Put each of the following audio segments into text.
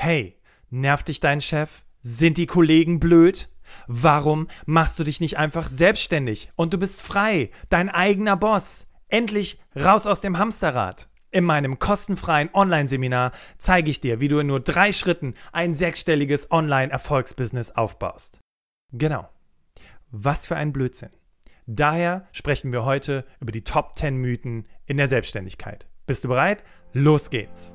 Hey, nervt dich dein Chef? Sind die Kollegen blöd? Warum machst du dich nicht einfach selbstständig und du bist frei, dein eigener Boss? Endlich raus aus dem Hamsterrad. In meinem kostenfreien Online-Seminar zeige ich dir, wie du in nur drei Schritten ein sechsstelliges Online-Erfolgsbusiness aufbaust. Genau. Was für ein Blödsinn. Daher sprechen wir heute über die Top 10 Mythen in der Selbstständigkeit. Bist du bereit? Los geht's!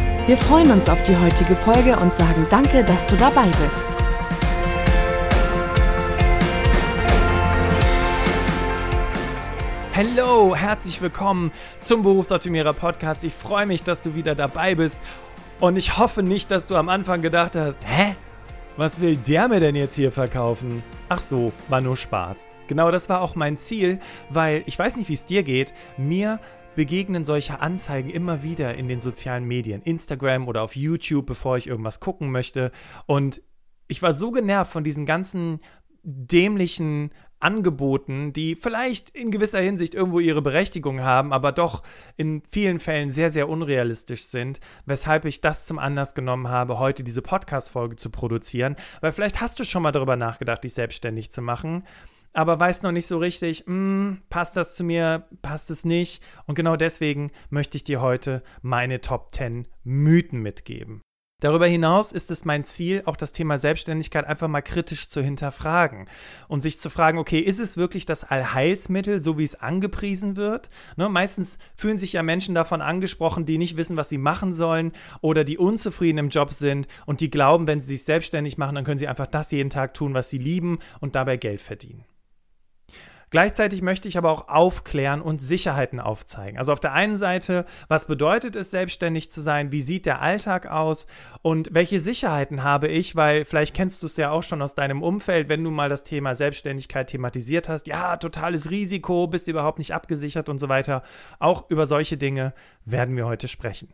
Wir freuen uns auf die heutige Folge und sagen danke, dass du dabei bist. Hallo, herzlich willkommen zum Berufsoptimierer Podcast. Ich freue mich, dass du wieder dabei bist und ich hoffe nicht, dass du am Anfang gedacht hast, hä? Was will der mir denn jetzt hier verkaufen? Ach so, war nur Spaß. Genau das war auch mein Ziel, weil ich weiß nicht, wie es dir geht. Mir begegnen solche Anzeigen immer wieder in den sozialen Medien, Instagram oder auf YouTube, bevor ich irgendwas gucken möchte. Und ich war so genervt von diesen ganzen dämlichen Angeboten, die vielleicht in gewisser Hinsicht irgendwo ihre Berechtigung haben, aber doch in vielen Fällen sehr, sehr unrealistisch sind, weshalb ich das zum Anlass genommen habe, heute diese Podcast-Folge zu produzieren, weil vielleicht hast du schon mal darüber nachgedacht, dich selbstständig zu machen, aber weißt noch nicht so richtig, hm, passt das zu mir, passt es nicht und genau deswegen möchte ich dir heute meine Top 10 Mythen mitgeben. Darüber hinaus ist es mein Ziel, auch das Thema Selbstständigkeit einfach mal kritisch zu hinterfragen und sich zu fragen, okay, ist es wirklich das Allheilsmittel, so wie es angepriesen wird? Ne, meistens fühlen sich ja Menschen davon angesprochen, die nicht wissen, was sie machen sollen oder die unzufrieden im Job sind und die glauben, wenn sie sich selbstständig machen, dann können sie einfach das jeden Tag tun, was sie lieben und dabei Geld verdienen. Gleichzeitig möchte ich aber auch aufklären und Sicherheiten aufzeigen. Also auf der einen Seite, was bedeutet es, selbstständig zu sein? Wie sieht der Alltag aus? Und welche Sicherheiten habe ich? Weil vielleicht kennst du es ja auch schon aus deinem Umfeld, wenn du mal das Thema Selbstständigkeit thematisiert hast. Ja, totales Risiko, bist überhaupt nicht abgesichert und so weiter. Auch über solche Dinge werden wir heute sprechen.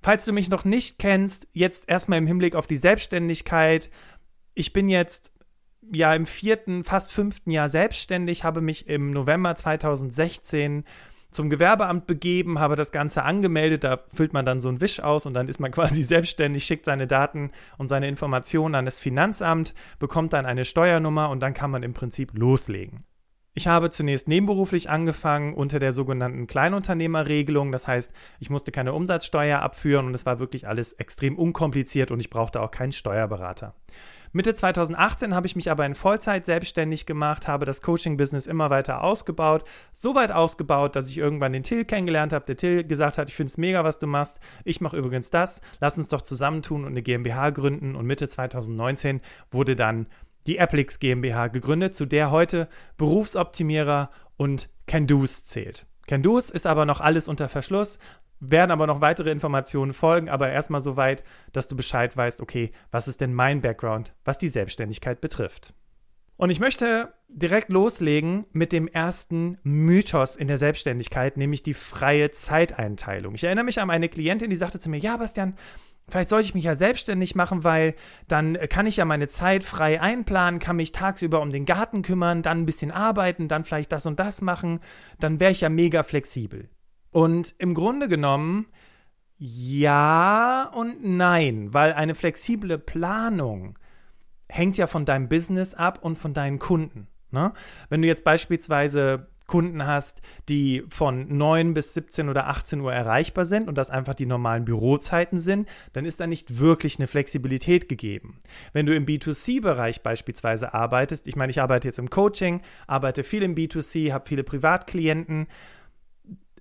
Falls du mich noch nicht kennst, jetzt erstmal im Hinblick auf die Selbstständigkeit. Ich bin jetzt ja im vierten, fast fünften Jahr selbstständig, habe mich im November 2016 zum Gewerbeamt begeben, habe das Ganze angemeldet. Da füllt man dann so einen Wisch aus und dann ist man quasi selbstständig, schickt seine Daten und seine Informationen an das Finanzamt, bekommt dann eine Steuernummer und dann kann man im Prinzip loslegen. Ich habe zunächst nebenberuflich angefangen unter der sogenannten Kleinunternehmerregelung. Das heißt, ich musste keine Umsatzsteuer abführen und es war wirklich alles extrem unkompliziert und ich brauchte auch keinen Steuerberater. Mitte 2018 habe ich mich aber in Vollzeit selbstständig gemacht, habe das Coaching-Business immer weiter ausgebaut, so weit ausgebaut, dass ich irgendwann den Till kennengelernt habe. Der Till gesagt hat, ich finde es mega, was du machst. Ich mache übrigens das. Lass uns doch zusammentun und eine GmbH gründen. Und Mitte 2019 wurde dann die Applix GmbH gegründet, zu der heute Berufsoptimierer und Can-Dos zählt. Can-Dos ist aber noch alles unter Verschluss werden aber noch weitere Informationen folgen, aber erstmal so weit, dass du Bescheid weißt, okay, was ist denn mein Background, was die Selbstständigkeit betrifft. Und ich möchte direkt loslegen mit dem ersten Mythos in der Selbstständigkeit, nämlich die freie Zeiteinteilung. Ich erinnere mich an eine Klientin, die sagte zu mir, ja, Bastian, Vielleicht sollte ich mich ja selbstständig machen, weil dann kann ich ja meine Zeit frei einplanen, kann mich tagsüber um den Garten kümmern, dann ein bisschen arbeiten, dann vielleicht das und das machen. Dann wäre ich ja mega flexibel. Und im Grunde genommen ja und nein, weil eine flexible Planung hängt ja von deinem Business ab und von deinen Kunden. Ne? Wenn du jetzt beispielsweise Kunden hast, die von 9 bis 17 oder 18 Uhr erreichbar sind und das einfach die normalen Bürozeiten sind, dann ist da nicht wirklich eine Flexibilität gegeben. Wenn du im B2C-Bereich beispielsweise arbeitest, ich meine, ich arbeite jetzt im Coaching, arbeite viel im B2C, habe viele Privatklienten,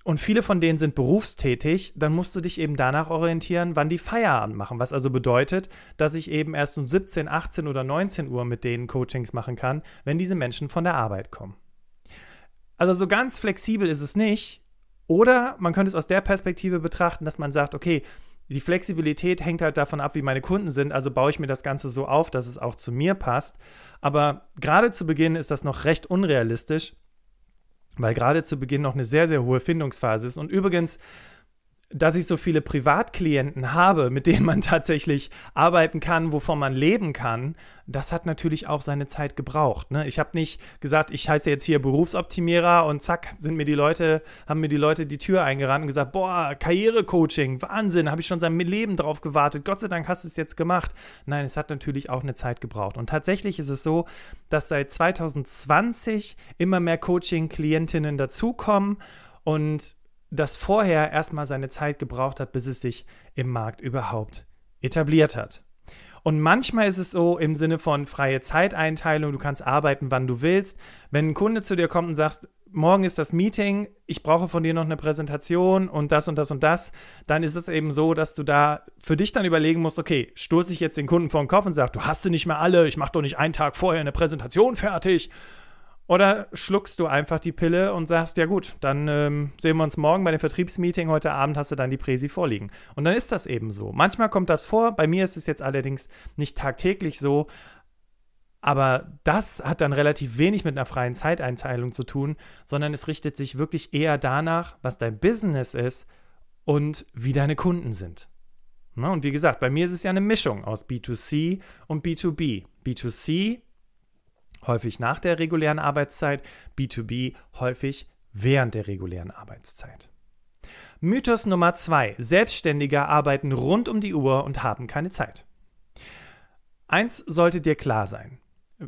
und viele von denen sind berufstätig, dann musst du dich eben danach orientieren, wann die Feierabend machen. Was also bedeutet, dass ich eben erst um 17, 18 oder 19 Uhr mit denen Coachings machen kann, wenn diese Menschen von der Arbeit kommen. Also so ganz flexibel ist es nicht. Oder man könnte es aus der Perspektive betrachten, dass man sagt, okay, Die Flexibilität hängt halt davon ab, wie meine Kunden sind, also baue ich mir das Ganze so auf, dass es auch zu mir passt. Aber gerade zu Beginn ist das noch recht unrealistisch, weil gerade zu Beginn noch eine sehr, sehr hohe Findungsphase ist. Und übrigens, dass ich so viele Privatklienten habe, mit denen man tatsächlich arbeiten kann, wovon man leben kann, das hat natürlich auch seine Zeit gebraucht. Ne? Ich habe nicht gesagt, ich heiße jetzt hier Berufsoptimierer und zack, sind mir die Leute, haben mir die Leute die Tür eingerannt und gesagt, boah, Karrierecoaching, Wahnsinn, habe ich schon sein Leben drauf gewartet. Gott sei Dank hast du es jetzt gemacht. Nein, es hat natürlich auch eine Zeit gebraucht. Und tatsächlich ist es so, dass seit 2020 immer mehr Coaching-Klientinnen dazukommen und das vorher erstmal seine Zeit gebraucht hat, bis es sich im Markt überhaupt etabliert hat. Und manchmal ist es so im Sinne von freie Zeiteinteilung, du kannst arbeiten, wann du willst. Wenn ein Kunde zu dir kommt und sagt, morgen ist das Meeting, ich brauche von dir noch eine Präsentation und das und das und das, dann ist es eben so, dass du da für dich dann überlegen musst, okay, stoße ich jetzt den Kunden vor den Kopf und sage, du hast sie nicht mehr alle, ich mache doch nicht einen Tag vorher eine Präsentation fertig oder schluckst du einfach die Pille und sagst, ja gut, dann ähm, sehen wir uns morgen bei dem Vertriebsmeeting. Heute Abend hast du dann die Präsi vorliegen. Und dann ist das eben so. Manchmal kommt das vor. Bei mir ist es jetzt allerdings nicht tagtäglich so. Aber das hat dann relativ wenig mit einer freien Zeiteinteilung zu tun, sondern es richtet sich wirklich eher danach, was dein Business ist und wie deine Kunden sind. Na, und wie gesagt, bei mir ist es ja eine Mischung aus B2C und B2B. B2C häufig nach der regulären Arbeitszeit, B2B häufig während der regulären Arbeitszeit. Mythos Nummer zwei: Selbstständige arbeiten rund um die Uhr und haben keine Zeit. Eins sollte dir klar sein.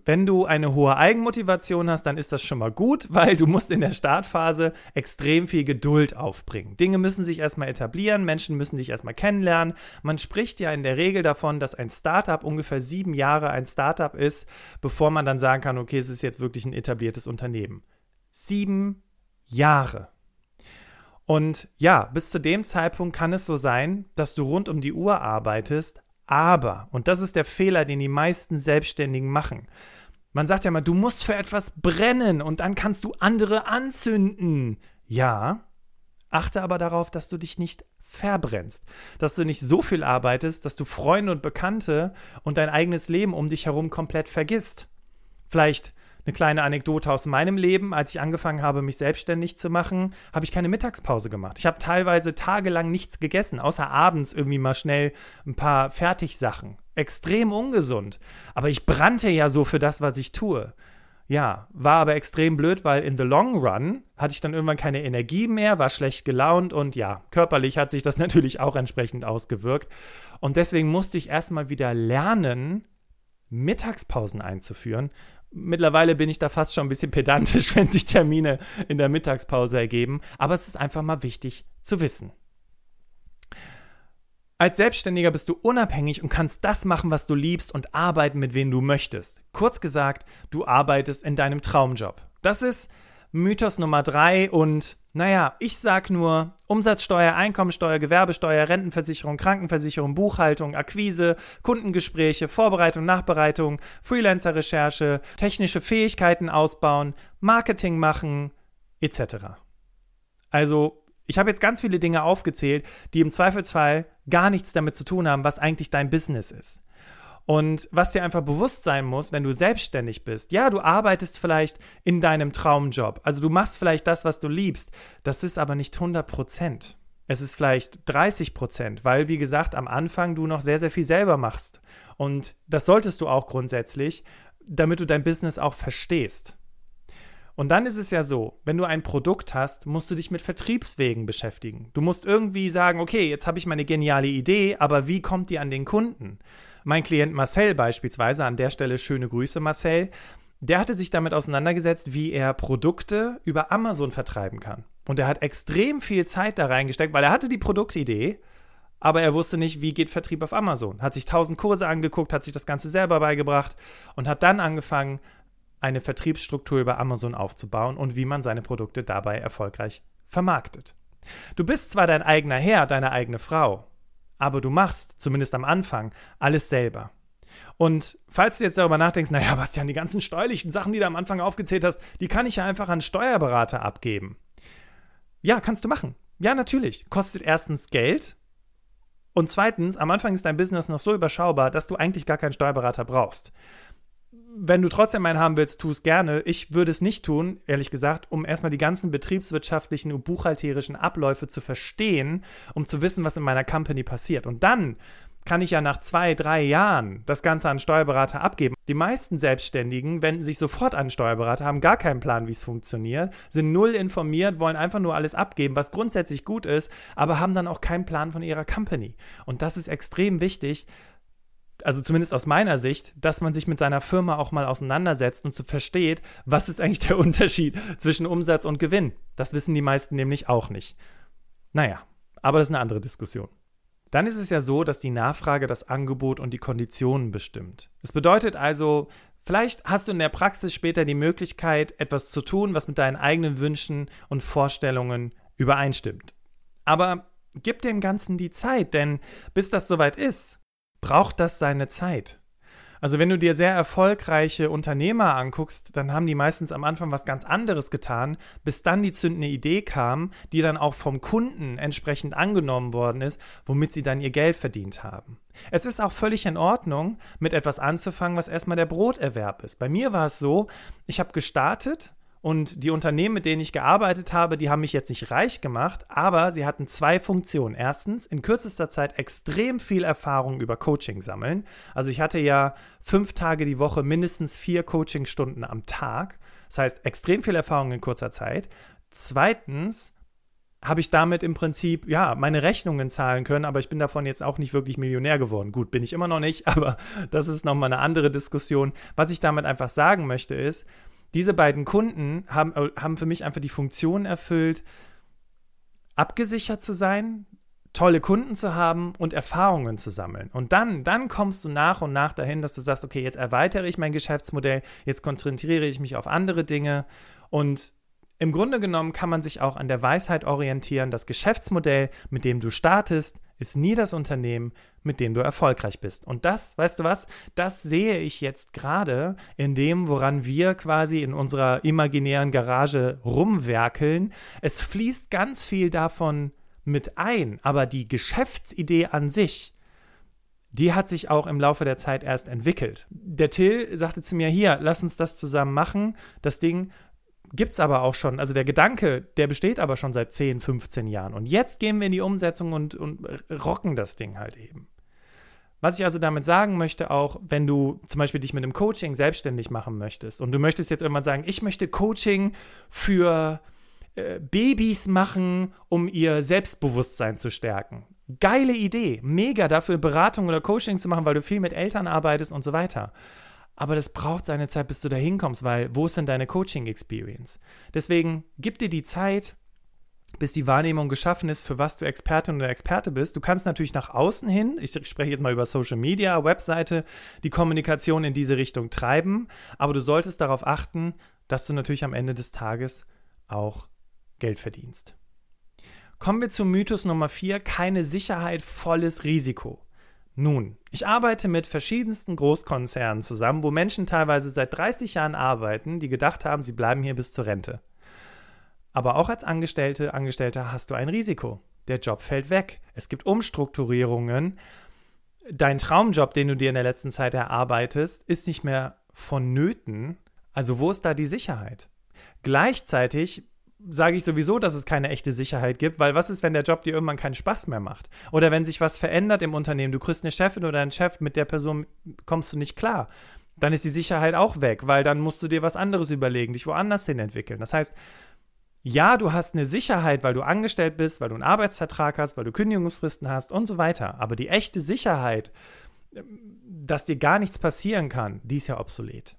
Wenn du eine hohe Eigenmotivation hast, dann ist das schon mal gut, weil du musst in der Startphase extrem viel Geduld aufbringen. Dinge müssen sich erstmal etablieren, Menschen müssen dich erstmal kennenlernen. Man spricht ja in der Regel davon, dass ein Startup ungefähr sieben Jahre ein Startup ist, bevor man dann sagen kann, okay, es ist jetzt wirklich ein etabliertes Unternehmen. Sieben Jahre. Und ja, bis zu dem Zeitpunkt kann es so sein, dass du rund um die Uhr arbeitest, aber, und das ist der Fehler, den die meisten Selbstständigen machen. Man sagt ja mal, du musst für etwas brennen und dann kannst du andere anzünden. Ja, achte aber darauf, dass du dich nicht verbrennst, dass du nicht so viel arbeitest, dass du Freunde und Bekannte und dein eigenes Leben um dich herum komplett vergisst. Vielleicht eine kleine Anekdote aus meinem Leben. Als ich angefangen habe, mich selbstständig zu machen, habe ich keine Mittagspause gemacht. Ich habe teilweise tagelang nichts gegessen, außer abends irgendwie mal schnell ein paar Fertigsachen. Extrem ungesund. Aber ich brannte ja so für das, was ich tue. Ja, war aber extrem blöd, weil in the long run hatte ich dann irgendwann keine Energie mehr, war schlecht gelaunt und ja, körperlich hat sich das natürlich auch entsprechend ausgewirkt. Und deswegen musste ich erstmal wieder lernen, Mittagspausen einzuführen, Mittlerweile bin ich da fast schon ein bisschen pedantisch, wenn sich Termine in der Mittagspause ergeben, aber es ist einfach mal wichtig zu wissen. Als Selbstständiger bist du unabhängig und kannst das machen, was du liebst und arbeiten, mit wem du möchtest. Kurz gesagt, du arbeitest in deinem Traumjob. Das ist Mythos Nummer drei und naja, ich sag nur Umsatzsteuer, Einkommensteuer, Gewerbesteuer, Rentenversicherung, Krankenversicherung, Buchhaltung, Akquise, Kundengespräche, Vorbereitung, Nachbereitung, Freelancer-Recherche, technische Fähigkeiten ausbauen, Marketing machen, etc. Also, ich habe jetzt ganz viele Dinge aufgezählt, die im Zweifelsfall gar nichts damit zu tun haben, was eigentlich dein Business ist. Und was dir einfach bewusst sein muss, wenn du selbstständig bist, ja, du arbeitest vielleicht in deinem Traumjob, also du machst vielleicht das, was du liebst, das ist aber nicht 100 Prozent. Es ist vielleicht 30 Prozent, weil, wie gesagt, am Anfang du noch sehr, sehr viel selber machst. Und das solltest du auch grundsätzlich, damit du dein Business auch verstehst. Und dann ist es ja so, wenn du ein Produkt hast, musst du dich mit Vertriebswegen beschäftigen. Du musst irgendwie sagen, okay, jetzt habe ich meine geniale Idee, aber wie kommt die an den Kunden? Mein Klient Marcel beispielsweise, an der Stelle schöne Grüße Marcel, der hatte sich damit auseinandergesetzt, wie er Produkte über Amazon vertreiben kann. Und er hat extrem viel Zeit da reingesteckt, weil er hatte die Produktidee, aber er wusste nicht, wie geht Vertrieb auf Amazon. Hat sich tausend Kurse angeguckt, hat sich das Ganze selber beigebracht und hat dann angefangen, eine Vertriebsstruktur über Amazon aufzubauen und wie man seine Produkte dabei erfolgreich vermarktet. Du bist zwar dein eigener Herr, deine eigene Frau, aber du machst, zumindest am Anfang, alles selber. Und falls du jetzt darüber nachdenkst, naja, Bastian, die ganzen steuerlichen Sachen, die du am Anfang aufgezählt hast, die kann ich ja einfach an Steuerberater abgeben. Ja, kannst du machen. Ja, natürlich. Kostet erstens Geld Und zweitens, am Anfang ist dein Business noch so überschaubar, dass du eigentlich gar keinen Steuerberater brauchst. Wenn du trotzdem einen haben willst, tu es gerne. Ich würde es nicht tun, ehrlich gesagt, um erstmal die ganzen betriebswirtschaftlichen und buchhalterischen Abläufe zu verstehen, um zu wissen, was in meiner Company passiert. Und dann kann ich ja nach zwei, drei Jahren das Ganze an Steuerberater abgeben. Die meisten Selbstständigen wenden sich sofort an Steuerberater, haben gar keinen Plan, wie es funktioniert, sind null informiert, wollen einfach nur alles abgeben, was grundsätzlich gut ist, aber haben dann auch keinen Plan von ihrer Company. Und das ist extrem wichtig, also zumindest aus meiner Sicht, dass man sich mit seiner Firma auch mal auseinandersetzt und so versteht, was ist eigentlich der Unterschied zwischen Umsatz und Gewinn. Das wissen die meisten nämlich auch nicht. Naja, aber das ist eine andere Diskussion. Dann ist es ja so, dass die Nachfrage das Angebot und die Konditionen bestimmt. Es bedeutet also, vielleicht hast du in der Praxis später die Möglichkeit, etwas zu tun, was mit deinen eigenen Wünschen und Vorstellungen übereinstimmt. Aber gib dem Ganzen die Zeit, denn bis das soweit ist, braucht das seine Zeit. Also wenn du dir sehr erfolgreiche Unternehmer anguckst, dann haben die meistens am Anfang was ganz anderes getan, bis dann die zündende Idee kam, die dann auch vom Kunden entsprechend angenommen worden ist, womit sie dann ihr Geld verdient haben. Es ist auch völlig in Ordnung, mit etwas anzufangen, was erstmal der Broterwerb ist. Bei mir war es so, ich habe gestartet und die Unternehmen, mit denen ich gearbeitet habe, die haben mich jetzt nicht reich gemacht, aber sie hatten zwei Funktionen. Erstens, in kürzester Zeit extrem viel Erfahrung über Coaching sammeln. Also ich hatte ja fünf Tage die Woche mindestens vier Coachingstunden am Tag. Das heißt, extrem viel Erfahrung in kurzer Zeit. Zweitens, habe ich damit im Prinzip, ja, meine Rechnungen zahlen können, aber ich bin davon jetzt auch nicht wirklich Millionär geworden. Gut, bin ich immer noch nicht, aber das ist nochmal eine andere Diskussion. Was ich damit einfach sagen möchte ist, diese beiden Kunden haben, äh, haben für mich einfach die Funktion erfüllt, abgesichert zu sein, tolle Kunden zu haben und Erfahrungen zu sammeln. Und dann, dann kommst du nach und nach dahin, dass du sagst, okay, jetzt erweitere ich mein Geschäftsmodell, jetzt konzentriere ich mich auf andere Dinge und im Grunde genommen kann man sich auch an der Weisheit orientieren, das Geschäftsmodell, mit dem du startest, ist nie das Unternehmen, mit dem du erfolgreich bist. Und das, weißt du was, das sehe ich jetzt gerade in dem, woran wir quasi in unserer imaginären Garage rumwerkeln. Es fließt ganz viel davon mit ein, aber die Geschäftsidee an sich, die hat sich auch im Laufe der Zeit erst entwickelt. Der Till sagte zu mir, hier, lass uns das zusammen machen. Das Ding gibt es aber auch schon, also der Gedanke, der besteht aber schon seit 10, 15 Jahren. Und jetzt gehen wir in die Umsetzung und, und rocken das Ding halt eben. Was ich also damit sagen möchte, auch wenn du zum Beispiel dich mit dem Coaching selbstständig machen möchtest und du möchtest jetzt irgendwann sagen, ich möchte Coaching für äh, Babys machen, um ihr Selbstbewusstsein zu stärken. Geile Idee, mega dafür Beratung oder Coaching zu machen, weil du viel mit Eltern arbeitest und so weiter aber das braucht seine Zeit, bis du da hinkommst, weil wo ist denn deine Coaching-Experience? Deswegen gib dir die Zeit, bis die Wahrnehmung geschaffen ist, für was du Expertin oder Experte bist. Du kannst natürlich nach außen hin, ich spreche jetzt mal über Social Media, Webseite, die Kommunikation in diese Richtung treiben, aber du solltest darauf achten, dass du natürlich am Ende des Tages auch Geld verdienst. Kommen wir zum Mythos Nummer 4, keine Sicherheit, volles Risiko. Nun, ich arbeite mit verschiedensten Großkonzernen zusammen, wo Menschen teilweise seit 30 Jahren arbeiten, die gedacht haben, sie bleiben hier bis zur Rente. Aber auch als Angestellte, Angestellter hast du ein Risiko. Der Job fällt weg. Es gibt Umstrukturierungen. Dein Traumjob, den du dir in der letzten Zeit erarbeitest, ist nicht mehr vonnöten. Also wo ist da die Sicherheit? Gleichzeitig sage ich sowieso, dass es keine echte Sicherheit gibt, weil was ist, wenn der Job dir irgendwann keinen Spaß mehr macht? Oder wenn sich was verändert im Unternehmen, du kriegst eine Chefin oder einen Chef, mit der Person kommst du nicht klar, dann ist die Sicherheit auch weg, weil dann musst du dir was anderes überlegen, dich woanders hin entwickeln. Das heißt, ja, du hast eine Sicherheit, weil du angestellt bist, weil du einen Arbeitsvertrag hast, weil du Kündigungsfristen hast und so weiter. Aber die echte Sicherheit, dass dir gar nichts passieren kann, die ist ja obsolet.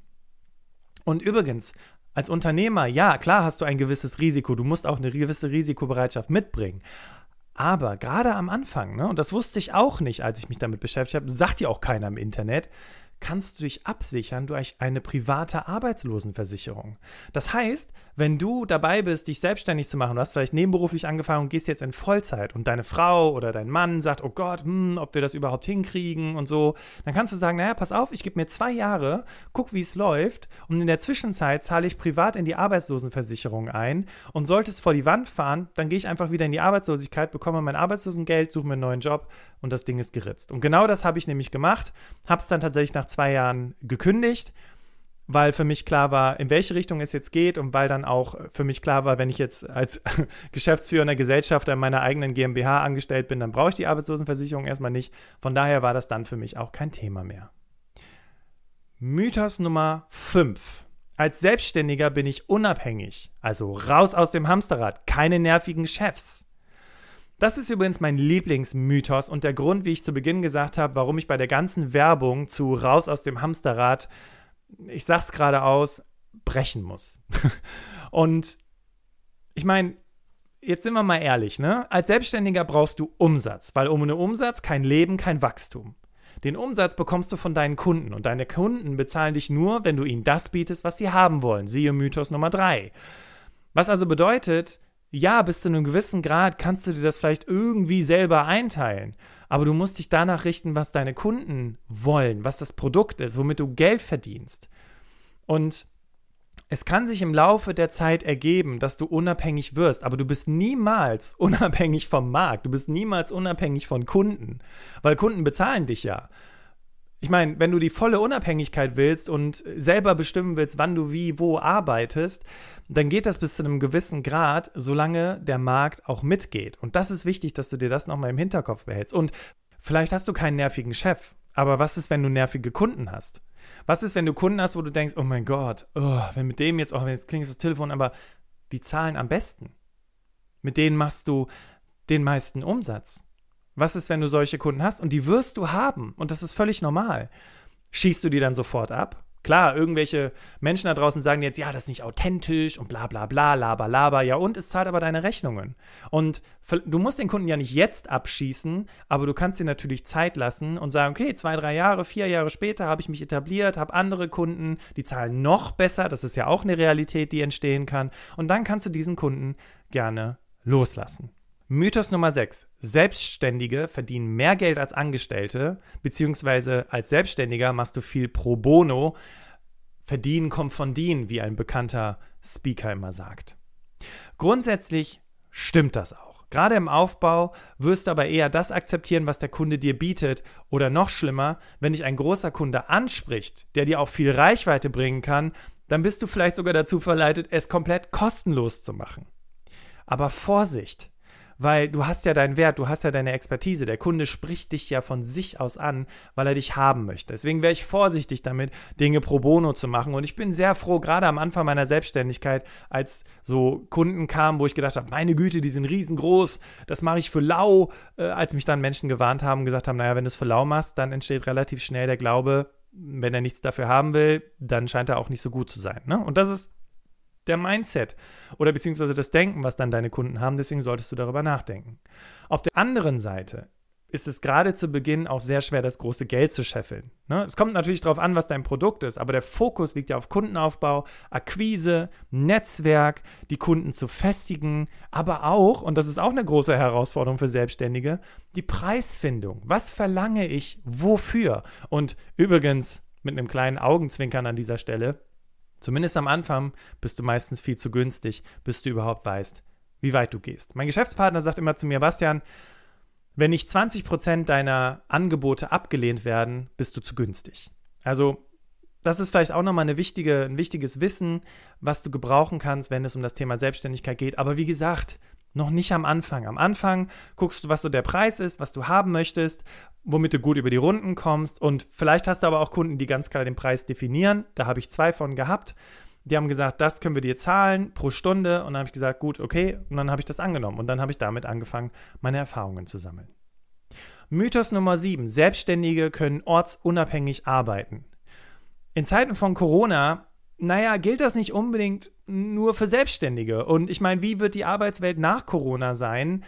Und übrigens, als Unternehmer, ja, klar hast du ein gewisses Risiko, du musst auch eine gewisse Risikobereitschaft mitbringen. Aber gerade am Anfang, ne, und das wusste ich auch nicht, als ich mich damit beschäftigt habe, sagt dir auch keiner im Internet, kannst du dich absichern durch eine private Arbeitslosenversicherung. Das heißt, wenn du dabei bist, dich selbstständig zu machen, du hast vielleicht nebenberuflich angefangen und gehst jetzt in Vollzeit und deine Frau oder dein Mann sagt, oh Gott, hm, ob wir das überhaupt hinkriegen und so, dann kannst du sagen, naja, pass auf, ich gebe mir zwei Jahre, guck, wie es läuft und in der Zwischenzeit zahle ich privat in die Arbeitslosenversicherung ein und sollte es vor die Wand fahren, dann gehe ich einfach wieder in die Arbeitslosigkeit, bekomme mein Arbeitslosengeld, suche mir einen neuen Job und das Ding ist geritzt. Und genau das habe ich nämlich gemacht, habe es dann tatsächlich nach zwei Jahren gekündigt weil für mich klar war, in welche Richtung es jetzt geht und weil dann auch für mich klar war, wenn ich jetzt als geschäftsführender Gesellschafter in meiner eigenen GmbH angestellt bin, dann brauche ich die Arbeitslosenversicherung erstmal nicht. Von daher war das dann für mich auch kein Thema mehr. Mythos Nummer 5. Als Selbstständiger bin ich unabhängig, also raus aus dem Hamsterrad, keine nervigen Chefs. Das ist übrigens mein Lieblingsmythos und der Grund, wie ich zu Beginn gesagt habe, warum ich bei der ganzen Werbung zu raus aus dem Hamsterrad ich sag's gerade aus, brechen muss. Und ich meine, jetzt sind wir mal ehrlich, ne? Als Selbstständiger brauchst du Umsatz, weil ohne Umsatz kein Leben, kein Wachstum. Den Umsatz bekommst du von deinen Kunden und deine Kunden bezahlen dich nur, wenn du ihnen das bietest, was sie haben wollen. Siehe Mythos Nummer 3. Was also bedeutet, ja, bis zu einem gewissen Grad kannst du dir das vielleicht irgendwie selber einteilen. Aber du musst dich danach richten, was deine Kunden wollen, was das Produkt ist, womit du Geld verdienst. Und es kann sich im Laufe der Zeit ergeben, dass du unabhängig wirst, aber du bist niemals unabhängig vom Markt, du bist niemals unabhängig von Kunden, weil Kunden bezahlen dich ja ich meine, wenn du die volle Unabhängigkeit willst und selber bestimmen willst, wann du wie, wo arbeitest, dann geht das bis zu einem gewissen Grad, solange der Markt auch mitgeht. Und das ist wichtig, dass du dir das nochmal im Hinterkopf behältst. Und vielleicht hast du keinen nervigen Chef, aber was ist, wenn du nervige Kunden hast? Was ist, wenn du Kunden hast, wo du denkst, oh mein Gott, oh, wenn mit dem jetzt, oh, jetzt klingt das Telefon, aber die zahlen am besten. Mit denen machst du den meisten Umsatz. Was ist, wenn du solche Kunden hast? Und die wirst du haben. Und das ist völlig normal. Schießt du die dann sofort ab? Klar, irgendwelche Menschen da draußen sagen jetzt, ja, das ist nicht authentisch und bla bla bla, laber, laber, ja, und es zahlt aber deine Rechnungen. Und du musst den Kunden ja nicht jetzt abschießen, aber du kannst dir natürlich Zeit lassen und sagen, okay, zwei, drei Jahre, vier Jahre später habe ich mich etabliert, habe andere Kunden, die zahlen noch besser, das ist ja auch eine Realität, die entstehen kann. Und dann kannst du diesen Kunden gerne loslassen. Mythos Nummer 6. Selbstständige verdienen mehr Geld als Angestellte, beziehungsweise als Selbstständiger machst du viel pro bono. Verdienen kommt von dienen, wie ein bekannter Speaker immer sagt. Grundsätzlich stimmt das auch. Gerade im Aufbau wirst du aber eher das akzeptieren, was der Kunde dir bietet. Oder noch schlimmer, wenn dich ein großer Kunde anspricht, der dir auch viel Reichweite bringen kann, dann bist du vielleicht sogar dazu verleitet, es komplett kostenlos zu machen. Aber Vorsicht! Weil du hast ja deinen Wert, du hast ja deine Expertise. Der Kunde spricht dich ja von sich aus an, weil er dich haben möchte. Deswegen wäre ich vorsichtig damit, Dinge pro bono zu machen. Und ich bin sehr froh, gerade am Anfang meiner Selbstständigkeit, als so Kunden kamen, wo ich gedacht habe, meine Güte, die sind riesengroß, das mache ich für lau. Äh, als mich dann Menschen gewarnt haben und gesagt haben, naja, wenn du es für lau machst, dann entsteht relativ schnell der Glaube, wenn er nichts dafür haben will, dann scheint er auch nicht so gut zu sein. Ne? Und das ist der Mindset oder beziehungsweise das Denken, was dann deine Kunden haben. Deswegen solltest du darüber nachdenken. Auf der anderen Seite ist es gerade zu Beginn auch sehr schwer, das große Geld zu scheffeln. Ne? Es kommt natürlich darauf an, was dein Produkt ist, aber der Fokus liegt ja auf Kundenaufbau, Akquise, Netzwerk, die Kunden zu festigen, aber auch, und das ist auch eine große Herausforderung für Selbstständige, die Preisfindung. Was verlange ich wofür? Und übrigens, mit einem kleinen Augenzwinkern an dieser Stelle, Zumindest am Anfang bist du meistens viel zu günstig, bis du überhaupt weißt, wie weit du gehst. Mein Geschäftspartner sagt immer zu mir, Bastian, wenn nicht 20% deiner Angebote abgelehnt werden, bist du zu günstig. Also das ist vielleicht auch nochmal eine wichtige, ein wichtiges Wissen, was du gebrauchen kannst, wenn es um das Thema Selbstständigkeit geht. Aber wie gesagt, noch nicht am Anfang. Am Anfang guckst du, was so der Preis ist, was du haben möchtest, womit du gut über die Runden kommst. Und vielleicht hast du aber auch Kunden, die ganz klar den Preis definieren. Da habe ich zwei von gehabt. Die haben gesagt, das können wir dir zahlen pro Stunde. Und dann habe ich gesagt, gut, okay. Und dann habe ich das angenommen. Und dann habe ich damit angefangen, meine Erfahrungen zu sammeln. Mythos Nummer 7. Selbstständige können ortsunabhängig arbeiten. In Zeiten von Corona naja, gilt das nicht unbedingt nur für Selbstständige? Und ich meine, wie wird die Arbeitswelt nach Corona sein?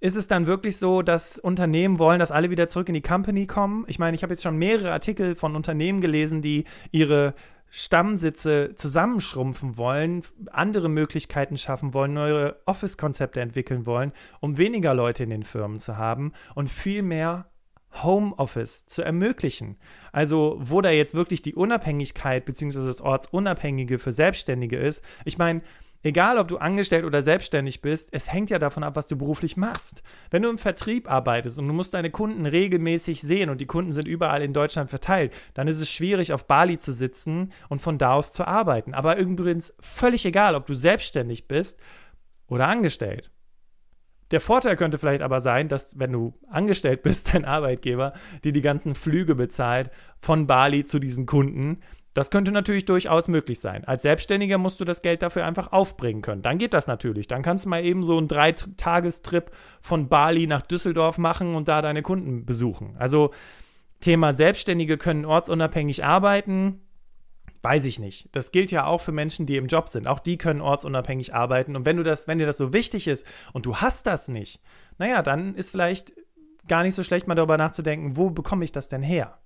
Ist es dann wirklich so, dass Unternehmen wollen, dass alle wieder zurück in die Company kommen? Ich meine, ich habe jetzt schon mehrere Artikel von Unternehmen gelesen, die ihre Stammsitze zusammenschrumpfen wollen, andere Möglichkeiten schaffen wollen, neue Office-Konzepte entwickeln wollen, um weniger Leute in den Firmen zu haben und viel mehr Homeoffice zu ermöglichen. Also wo da jetzt wirklich die Unabhängigkeit bzw. das Ortsunabhängige für Selbstständige ist. Ich meine, Egal, ob du angestellt oder selbstständig bist, es hängt ja davon ab, was du beruflich machst. Wenn du im Vertrieb arbeitest und du musst deine Kunden regelmäßig sehen und die Kunden sind überall in Deutschland verteilt, dann ist es schwierig, auf Bali zu sitzen und von da aus zu arbeiten. Aber übrigens völlig egal, ob du selbstständig bist oder angestellt. Der Vorteil könnte vielleicht aber sein, dass wenn du angestellt bist, dein Arbeitgeber dir die ganzen Flüge bezahlt von Bali zu diesen Kunden, das könnte natürlich durchaus möglich sein. Als Selbstständiger musst du das Geld dafür einfach aufbringen können. Dann geht das natürlich. Dann kannst du mal eben so einen Dreitagestrip von Bali nach Düsseldorf machen und da deine Kunden besuchen. Also Thema Selbstständige können ortsunabhängig arbeiten. Weiß ich nicht. Das gilt ja auch für Menschen, die im Job sind. Auch die können ortsunabhängig arbeiten. Und wenn du das, wenn dir das so wichtig ist und du hast das nicht, naja, dann ist vielleicht gar nicht so schlecht, mal darüber nachzudenken, wo bekomme ich das denn her?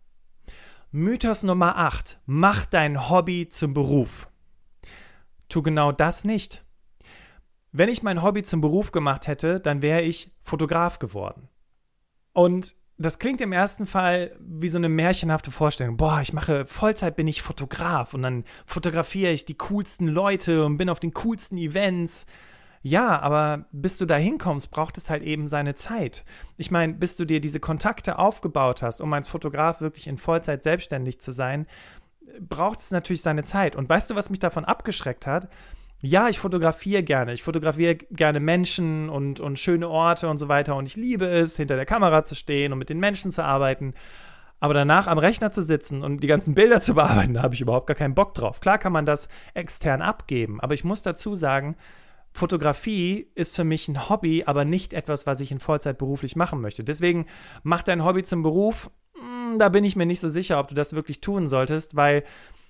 Mythos Nummer 8. Mach dein Hobby zum Beruf. Tu genau das nicht. Wenn ich mein Hobby zum Beruf gemacht hätte, dann wäre ich Fotograf geworden. Und das klingt im ersten Fall wie so eine märchenhafte Vorstellung. Boah, ich mache Vollzeit bin ich Fotograf und dann fotografiere ich die coolsten Leute und bin auf den coolsten Events. Ja, aber bis du da hinkommst, braucht es halt eben seine Zeit. Ich meine, bis du dir diese Kontakte aufgebaut hast, um als Fotograf wirklich in Vollzeit selbstständig zu sein, braucht es natürlich seine Zeit. Und weißt du, was mich davon abgeschreckt hat? Ja, ich fotografiere gerne. Ich fotografiere gerne Menschen und, und schöne Orte und so weiter. Und ich liebe es, hinter der Kamera zu stehen und mit den Menschen zu arbeiten. Aber danach am Rechner zu sitzen und die ganzen Bilder zu bearbeiten, da habe ich überhaupt gar keinen Bock drauf. Klar kann man das extern abgeben, aber ich muss dazu sagen, Fotografie ist für mich ein Hobby, aber nicht etwas, was ich in Vollzeit beruflich machen möchte. Deswegen mach dein Hobby zum Beruf. Hm, da bin ich mir nicht so sicher, ob du das wirklich tun solltest, weil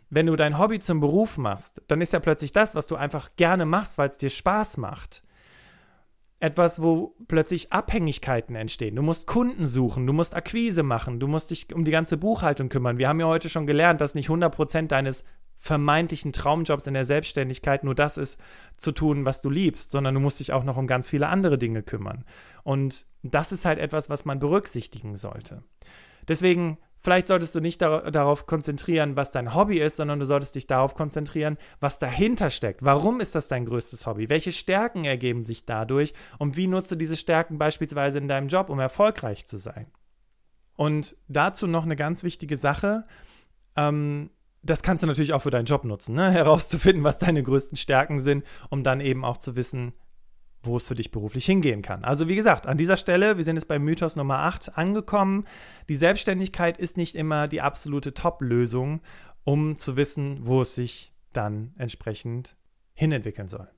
wenn du dein Hobby zum Beruf machst, dann ist ja plötzlich das, was du einfach gerne machst, weil es dir Spaß macht. Etwas, wo plötzlich Abhängigkeiten entstehen. Du musst Kunden suchen, du musst Akquise machen, du musst dich um die ganze Buchhaltung kümmern. Wir haben ja heute schon gelernt, dass nicht 100% deines vermeintlichen Traumjobs in der Selbstständigkeit nur das ist, zu tun, was du liebst, sondern du musst dich auch noch um ganz viele andere Dinge kümmern. Und das ist halt etwas, was man berücksichtigen sollte. Deswegen, vielleicht solltest du nicht dar darauf konzentrieren, was dein Hobby ist, sondern du solltest dich darauf konzentrieren, was dahinter steckt. Warum ist das dein größtes Hobby? Welche Stärken ergeben sich dadurch? Und wie nutzt du diese Stärken beispielsweise in deinem Job, um erfolgreich zu sein? Und dazu noch eine ganz wichtige Sache. Ähm, das kannst du natürlich auch für deinen Job nutzen, ne? herauszufinden, was deine größten Stärken sind, um dann eben auch zu wissen, wo es für dich beruflich hingehen kann. Also wie gesagt, an dieser Stelle, wir sind jetzt bei Mythos Nummer 8 angekommen. Die Selbstständigkeit ist nicht immer die absolute Top-Lösung, um zu wissen, wo es sich dann entsprechend hinentwickeln soll.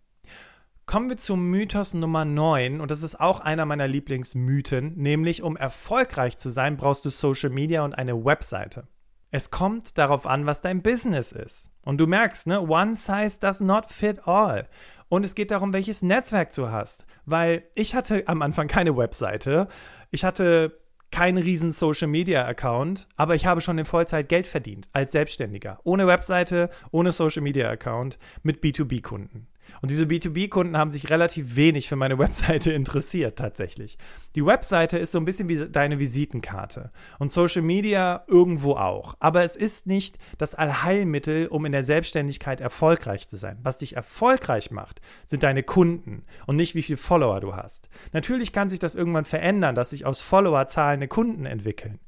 Kommen wir zum Mythos Nummer 9 und das ist auch einer meiner Lieblingsmythen, nämlich um erfolgreich zu sein, brauchst du Social Media und eine Webseite. Es kommt darauf an, was dein Business ist. Und du merkst, ne, one size does not fit all. Und es geht darum, welches Netzwerk du hast. Weil ich hatte am Anfang keine Webseite. Ich hatte keinen riesen Social Media Account, aber ich habe schon in Vollzeit Geld verdient als Selbstständiger. Ohne Webseite, ohne Social Media Account, mit B2B-Kunden. Und diese B2B-Kunden haben sich relativ wenig für meine Webseite interessiert, tatsächlich. Die Webseite ist so ein bisschen wie deine Visitenkarte und Social Media irgendwo auch. Aber es ist nicht das Allheilmittel, um in der Selbstständigkeit erfolgreich zu sein. Was dich erfolgreich macht, sind deine Kunden und nicht wie viele Follower du hast. Natürlich kann sich das irgendwann verändern, dass sich aus Followerzahlen Kunden entwickeln.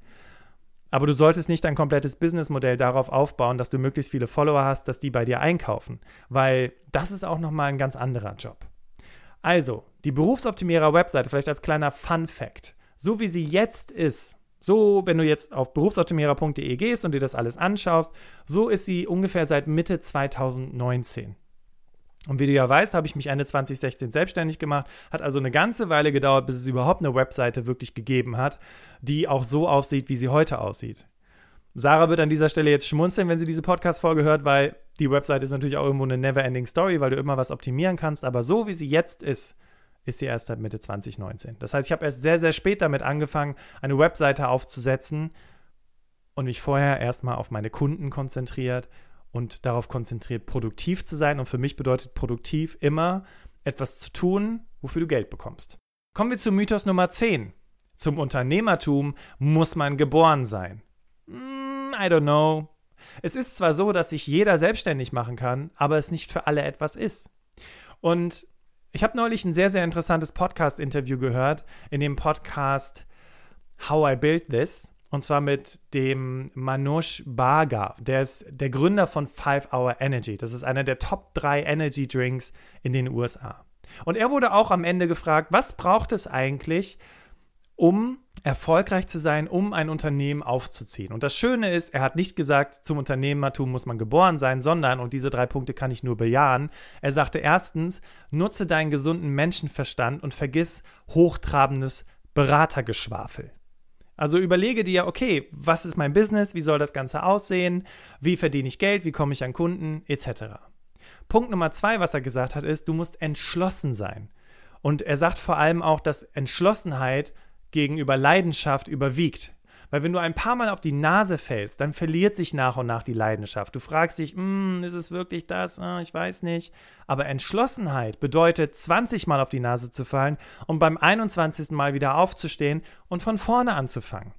Aber du solltest nicht dein komplettes Businessmodell darauf aufbauen, dass du möglichst viele Follower hast, dass die bei dir einkaufen, weil das ist auch nochmal ein ganz anderer Job. Also, die Berufsoptimierer-Webseite, vielleicht als kleiner Fun-Fact, so wie sie jetzt ist, so, wenn du jetzt auf berufsoptimierer.de gehst und dir das alles anschaust, so ist sie ungefähr seit Mitte 2019. Und wie du ja weißt, habe ich mich Ende 2016 selbstständig gemacht. Hat also eine ganze Weile gedauert, bis es überhaupt eine Webseite wirklich gegeben hat, die auch so aussieht, wie sie heute aussieht. Sarah wird an dieser Stelle jetzt schmunzeln, wenn sie diese Podcast-Folge hört, weil die Webseite ist natürlich auch irgendwo eine never-ending Story, weil du immer was optimieren kannst. Aber so wie sie jetzt ist, ist sie erst seit Mitte 2019. Das heißt, ich habe erst sehr, sehr spät damit angefangen, eine Webseite aufzusetzen und mich vorher erstmal auf meine Kunden konzentriert und darauf konzentriert, produktiv zu sein. Und für mich bedeutet produktiv immer etwas zu tun, wofür du Geld bekommst. Kommen wir zu Mythos Nummer 10. Zum Unternehmertum muss man geboren sein. Mm, I don't know. Es ist zwar so, dass sich jeder selbstständig machen kann, aber es nicht für alle etwas ist. Und ich habe neulich ein sehr, sehr interessantes Podcast-Interview gehört, in dem Podcast How I Built This. Und zwar mit dem Manoj Baga. Der ist der Gründer von 5 Hour Energy. Das ist einer der Top 3 Energy Drinks in den USA. Und er wurde auch am Ende gefragt, was braucht es eigentlich, um erfolgreich zu sein, um ein Unternehmen aufzuziehen. Und das Schöne ist, er hat nicht gesagt, zum Unternehmertum muss man geboren sein, sondern, und diese drei Punkte kann ich nur bejahen, er sagte erstens, nutze deinen gesunden Menschenverstand und vergiss hochtrabendes Beratergeschwafel. Also überlege dir, okay, was ist mein Business, wie soll das Ganze aussehen, wie verdiene ich Geld, wie komme ich an Kunden, etc. Punkt Nummer zwei, was er gesagt hat, ist, du musst entschlossen sein. Und er sagt vor allem auch, dass Entschlossenheit gegenüber Leidenschaft überwiegt. Weil wenn du ein paar Mal auf die Nase fällst, dann verliert sich nach und nach die Leidenschaft. Du fragst dich, hm, ist es wirklich das? Ah, ich weiß nicht. Aber Entschlossenheit bedeutet, 20 Mal auf die Nase zu fallen und beim 21. Mal wieder aufzustehen und von vorne anzufangen.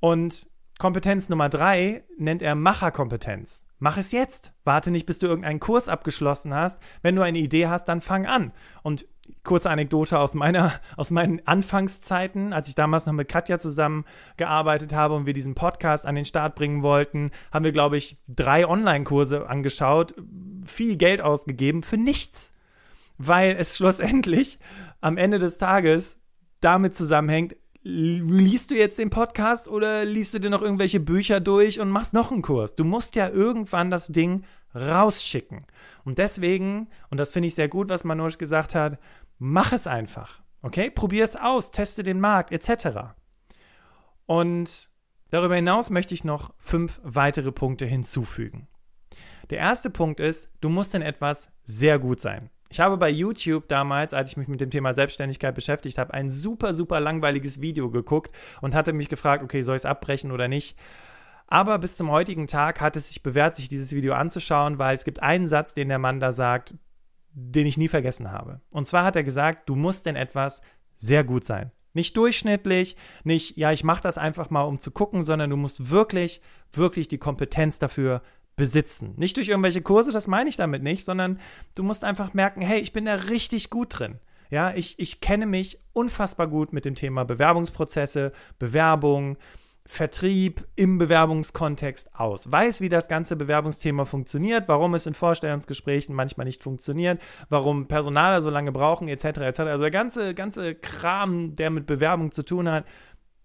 Und Kompetenz Nummer drei nennt er Macherkompetenz. Mach es jetzt. Warte nicht, bis du irgendeinen Kurs abgeschlossen hast. Wenn du eine Idee hast, dann fang an. Und kurze Anekdote aus meiner, aus meinen Anfangszeiten, als ich damals noch mit Katja zusammengearbeitet habe und wir diesen Podcast an den Start bringen wollten, haben wir, glaube ich, drei Online-Kurse angeschaut, viel Geld ausgegeben für nichts. Weil es schlussendlich am Ende des Tages damit zusammenhängt, liest du jetzt den Podcast oder liest du dir noch irgendwelche Bücher durch und machst noch einen Kurs? Du musst ja irgendwann das Ding rausschicken. Und deswegen, und das finde ich sehr gut, was Manoj gesagt hat, mach es einfach. Okay? Probier es aus, teste den Markt, etc. Und darüber hinaus möchte ich noch fünf weitere Punkte hinzufügen. Der erste Punkt ist, du musst in etwas sehr gut sein. Ich habe bei YouTube damals, als ich mich mit dem Thema Selbstständigkeit beschäftigt habe, ein super, super langweiliges Video geguckt und hatte mich gefragt, okay, soll ich es abbrechen oder nicht? Aber bis zum heutigen Tag hat es sich bewährt, sich dieses Video anzuschauen, weil es gibt einen Satz, den der Mann da sagt, den ich nie vergessen habe. Und zwar hat er gesagt, du musst in etwas sehr gut sein. Nicht durchschnittlich, nicht, ja, ich mache das einfach mal, um zu gucken, sondern du musst wirklich, wirklich die Kompetenz dafür besitzen. Nicht durch irgendwelche Kurse, das meine ich damit nicht, sondern du musst einfach merken, hey, ich bin da richtig gut drin. Ja, ich, ich kenne mich unfassbar gut mit dem Thema Bewerbungsprozesse, Bewerbung, Vertrieb im Bewerbungskontext aus. Weiß, wie das ganze Bewerbungsthema funktioniert, warum es in Vorstellungsgesprächen manchmal nicht funktioniert, warum Personaler so lange brauchen, etc. etc. Also der ganze, ganze Kram, der mit Bewerbung zu tun hat,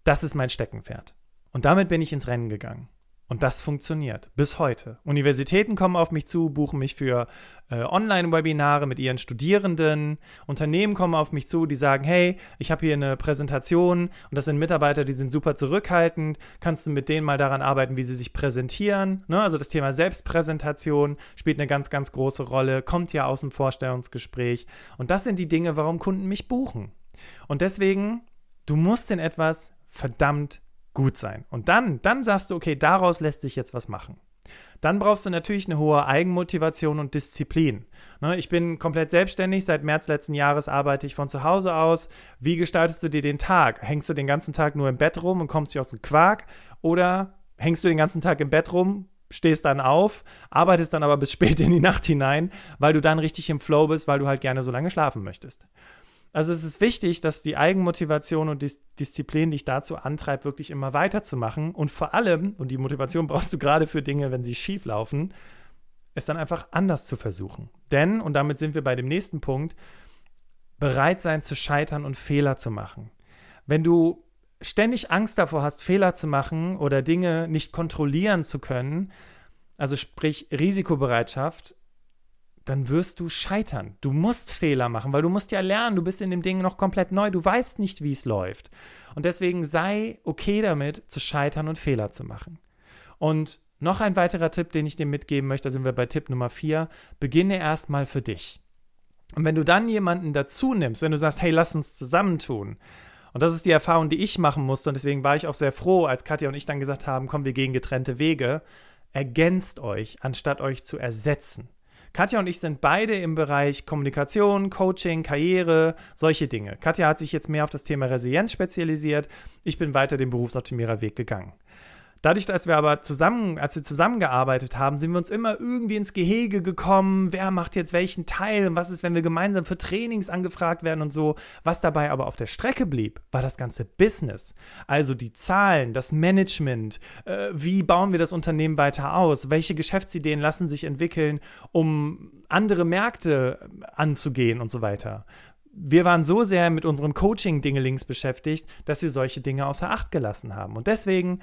das ist mein Steckenpferd. Und damit bin ich ins Rennen gegangen. Und das funktioniert bis heute. Universitäten kommen auf mich zu, buchen mich für äh, Online-Webinare mit ihren Studierenden. Unternehmen kommen auf mich zu, die sagen, hey, ich habe hier eine Präsentation und das sind Mitarbeiter, die sind super zurückhaltend. Kannst du mit denen mal daran arbeiten, wie sie sich präsentieren? Ne? Also das Thema Selbstpräsentation spielt eine ganz, ganz große Rolle, kommt ja aus dem Vorstellungsgespräch. Und das sind die Dinge, warum Kunden mich buchen. Und deswegen, du musst in etwas verdammt gut sein. Und dann, dann sagst du, okay, daraus lässt sich jetzt was machen. Dann brauchst du natürlich eine hohe Eigenmotivation und Disziplin. Ne, ich bin komplett selbstständig. Seit März letzten Jahres arbeite ich von zu Hause aus. Wie gestaltest du dir den Tag? Hängst du den ganzen Tag nur im Bett rum und kommst dich aus dem Quark? Oder hängst du den ganzen Tag im Bett rum, stehst dann auf, arbeitest dann aber bis spät in die Nacht hinein, weil du dann richtig im Flow bist, weil du halt gerne so lange schlafen möchtest? Also es ist wichtig, dass die Eigenmotivation und die Disziplin dich dazu antreibt, wirklich immer weiterzumachen. Und vor allem, und die Motivation brauchst du gerade für Dinge, wenn sie schief laufen, es dann einfach anders zu versuchen. Denn, und damit sind wir bei dem nächsten Punkt, bereit sein zu scheitern und Fehler zu machen. Wenn du ständig Angst davor hast, Fehler zu machen oder Dinge nicht kontrollieren zu können, also sprich Risikobereitschaft, dann wirst du scheitern. Du musst Fehler machen, weil du musst ja lernen, du bist in dem Ding noch komplett neu, du weißt nicht, wie es läuft. Und deswegen sei okay damit, zu scheitern und Fehler zu machen. Und noch ein weiterer Tipp, den ich dir mitgeben möchte, da sind wir bei Tipp Nummer 4, beginne erstmal für dich. Und wenn du dann jemanden dazu nimmst, wenn du sagst, hey, lass uns zusammentun, und das ist die Erfahrung, die ich machen musste, und deswegen war ich auch sehr froh, als Katja und ich dann gesagt haben, komm, wir gehen getrennte Wege, ergänzt euch, anstatt euch zu ersetzen. Katja und ich sind beide im Bereich Kommunikation, Coaching, Karriere, solche Dinge. Katja hat sich jetzt mehr auf das Thema Resilienz spezialisiert. Ich bin weiter den Berufsoptimierer-Weg gegangen. Dadurch, dass wir aber zusammen, als wir zusammengearbeitet haben, sind wir uns immer irgendwie ins Gehege gekommen, wer macht jetzt welchen Teil und was ist, wenn wir gemeinsam für Trainings angefragt werden und so. Was dabei aber auf der Strecke blieb, war das ganze Business. Also die Zahlen, das Management, äh, wie bauen wir das Unternehmen weiter aus, welche Geschäftsideen lassen sich entwickeln, um andere Märkte anzugehen und so weiter wir waren so sehr mit unseren Coaching-Dingelings beschäftigt, dass wir solche Dinge außer Acht gelassen haben. Und deswegen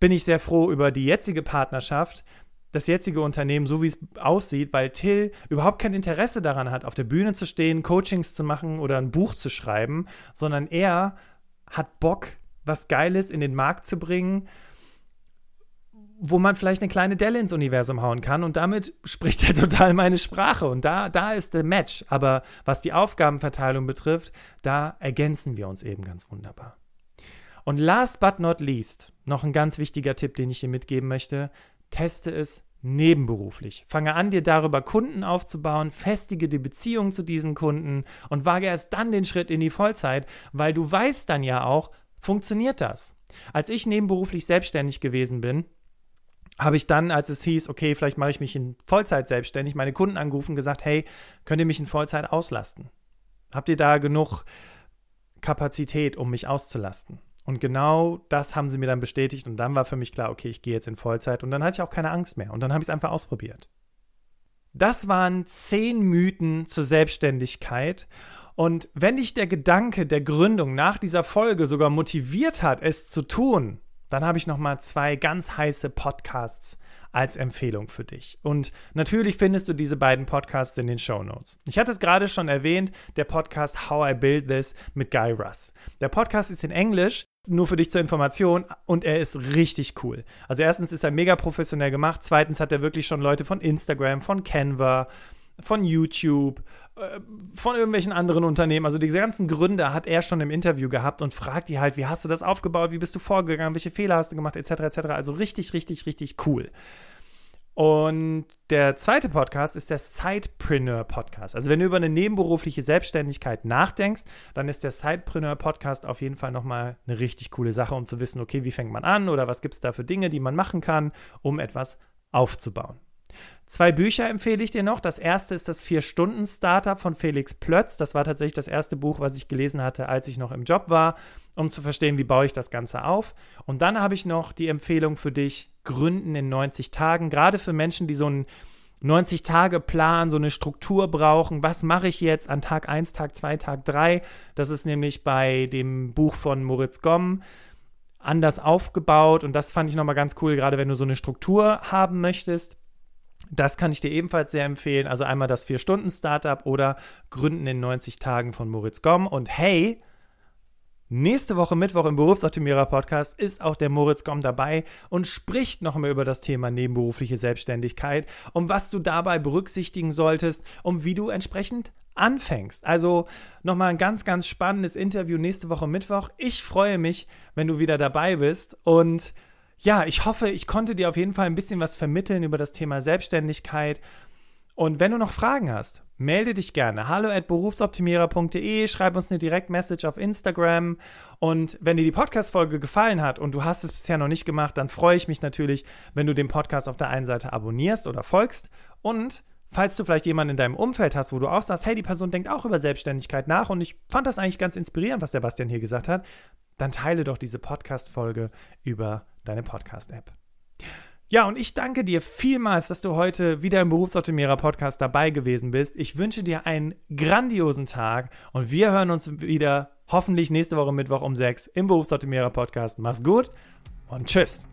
bin ich sehr froh über die jetzige Partnerschaft, das jetzige Unternehmen, so wie es aussieht, weil Till überhaupt kein Interesse daran hat, auf der Bühne zu stehen, Coachings zu machen oder ein Buch zu schreiben, sondern er hat Bock, was Geiles in den Markt zu bringen, wo man vielleicht eine kleine Delle ins Universum hauen kann und damit spricht er total meine Sprache und da, da ist der Match. Aber was die Aufgabenverteilung betrifft, da ergänzen wir uns eben ganz wunderbar. Und last but not least, noch ein ganz wichtiger Tipp, den ich dir mitgeben möchte, teste es nebenberuflich. Fange an, dir darüber Kunden aufzubauen, festige die Beziehung zu diesen Kunden und wage erst dann den Schritt in die Vollzeit, weil du weißt dann ja auch, funktioniert das. Als ich nebenberuflich selbstständig gewesen bin, habe ich dann, als es hieß, okay, vielleicht mache ich mich in Vollzeit selbstständig, meine Kunden angerufen und gesagt, hey, könnt ihr mich in Vollzeit auslasten? Habt ihr da genug Kapazität, um mich auszulasten? Und genau das haben sie mir dann bestätigt und dann war für mich klar, okay, ich gehe jetzt in Vollzeit und dann hatte ich auch keine Angst mehr und dann habe ich es einfach ausprobiert. Das waren zehn Mythen zur Selbstständigkeit. Und wenn dich der Gedanke der Gründung nach dieser Folge sogar motiviert hat, es zu tun, dann habe ich noch mal zwei ganz heiße Podcasts als Empfehlung für dich. Und natürlich findest du diese beiden Podcasts in den Show Notes. Ich hatte es gerade schon erwähnt, der Podcast How I Build This mit Guy Russ. Der Podcast ist in Englisch, nur für dich zur Information, und er ist richtig cool. Also erstens ist er mega professionell gemacht, zweitens hat er wirklich schon Leute von Instagram, von Canva, von YouTube, äh, von irgendwelchen anderen Unternehmen. Also diese ganzen Gründe hat er schon im Interview gehabt und fragt die halt, wie hast du das aufgebaut, wie bist du vorgegangen, welche Fehler hast du gemacht, etc. etc. Also richtig, richtig, richtig cool. Und der zweite Podcast ist der Sidepreneur Podcast. Also wenn du über eine nebenberufliche Selbstständigkeit nachdenkst, dann ist der Sidepreneur Podcast auf jeden Fall nochmal eine richtig coole Sache, um zu wissen, okay, wie fängt man an oder was gibt es da für Dinge, die man machen kann, um etwas aufzubauen. Zwei Bücher empfehle ich dir noch. Das erste ist das Vier-Stunden-Startup von Felix Plötz. Das war tatsächlich das erste Buch, was ich gelesen hatte, als ich noch im Job war, um zu verstehen, wie baue ich das Ganze auf. Und dann habe ich noch die Empfehlung für dich, Gründen in 90 Tagen. Gerade für Menschen, die so einen 90-Tage-Plan, so eine Struktur brauchen. Was mache ich jetzt an Tag 1, Tag 2, Tag 3? Das ist nämlich bei dem Buch von Moritz Gomm anders aufgebaut. Und das fand ich nochmal ganz cool, gerade wenn du so eine Struktur haben möchtest. Das kann ich dir ebenfalls sehr empfehlen. Also einmal das 4-Stunden-Startup oder Gründen in 90 Tagen von Moritz Gomm. Und hey, nächste Woche Mittwoch im Berufsoptimierer Podcast ist auch der Moritz Gomm dabei und spricht nochmal über das Thema nebenberufliche Selbstständigkeit und was du dabei berücksichtigen solltest und wie du entsprechend anfängst. Also nochmal ein ganz, ganz spannendes Interview nächste Woche Mittwoch. Ich freue mich, wenn du wieder dabei bist und ja, ich hoffe, ich konnte dir auf jeden Fall ein bisschen was vermitteln über das Thema Selbstständigkeit. Und wenn du noch Fragen hast, melde dich gerne. Hallo at berufsoptimierer.de, schreib uns eine Direktmessage auf Instagram. Und wenn dir die Podcast-Folge gefallen hat und du hast es bisher noch nicht gemacht, dann freue ich mich natürlich, wenn du den Podcast auf der einen Seite abonnierst oder folgst. Und falls du vielleicht jemanden in deinem Umfeld hast, wo du auch sagst, hey, die Person denkt auch über Selbstständigkeit nach und ich fand das eigentlich ganz inspirierend, was der Bastian hier gesagt hat, dann teile doch diese Podcast-Folge über deine Podcast-App. Ja, und ich danke dir vielmals, dass du heute wieder im Berufsoptimierer Podcast dabei gewesen bist. Ich wünsche dir einen grandiosen Tag und wir hören uns wieder hoffentlich nächste Woche Mittwoch um 6 im Berufsoptimierer Podcast. Mach's gut und tschüss.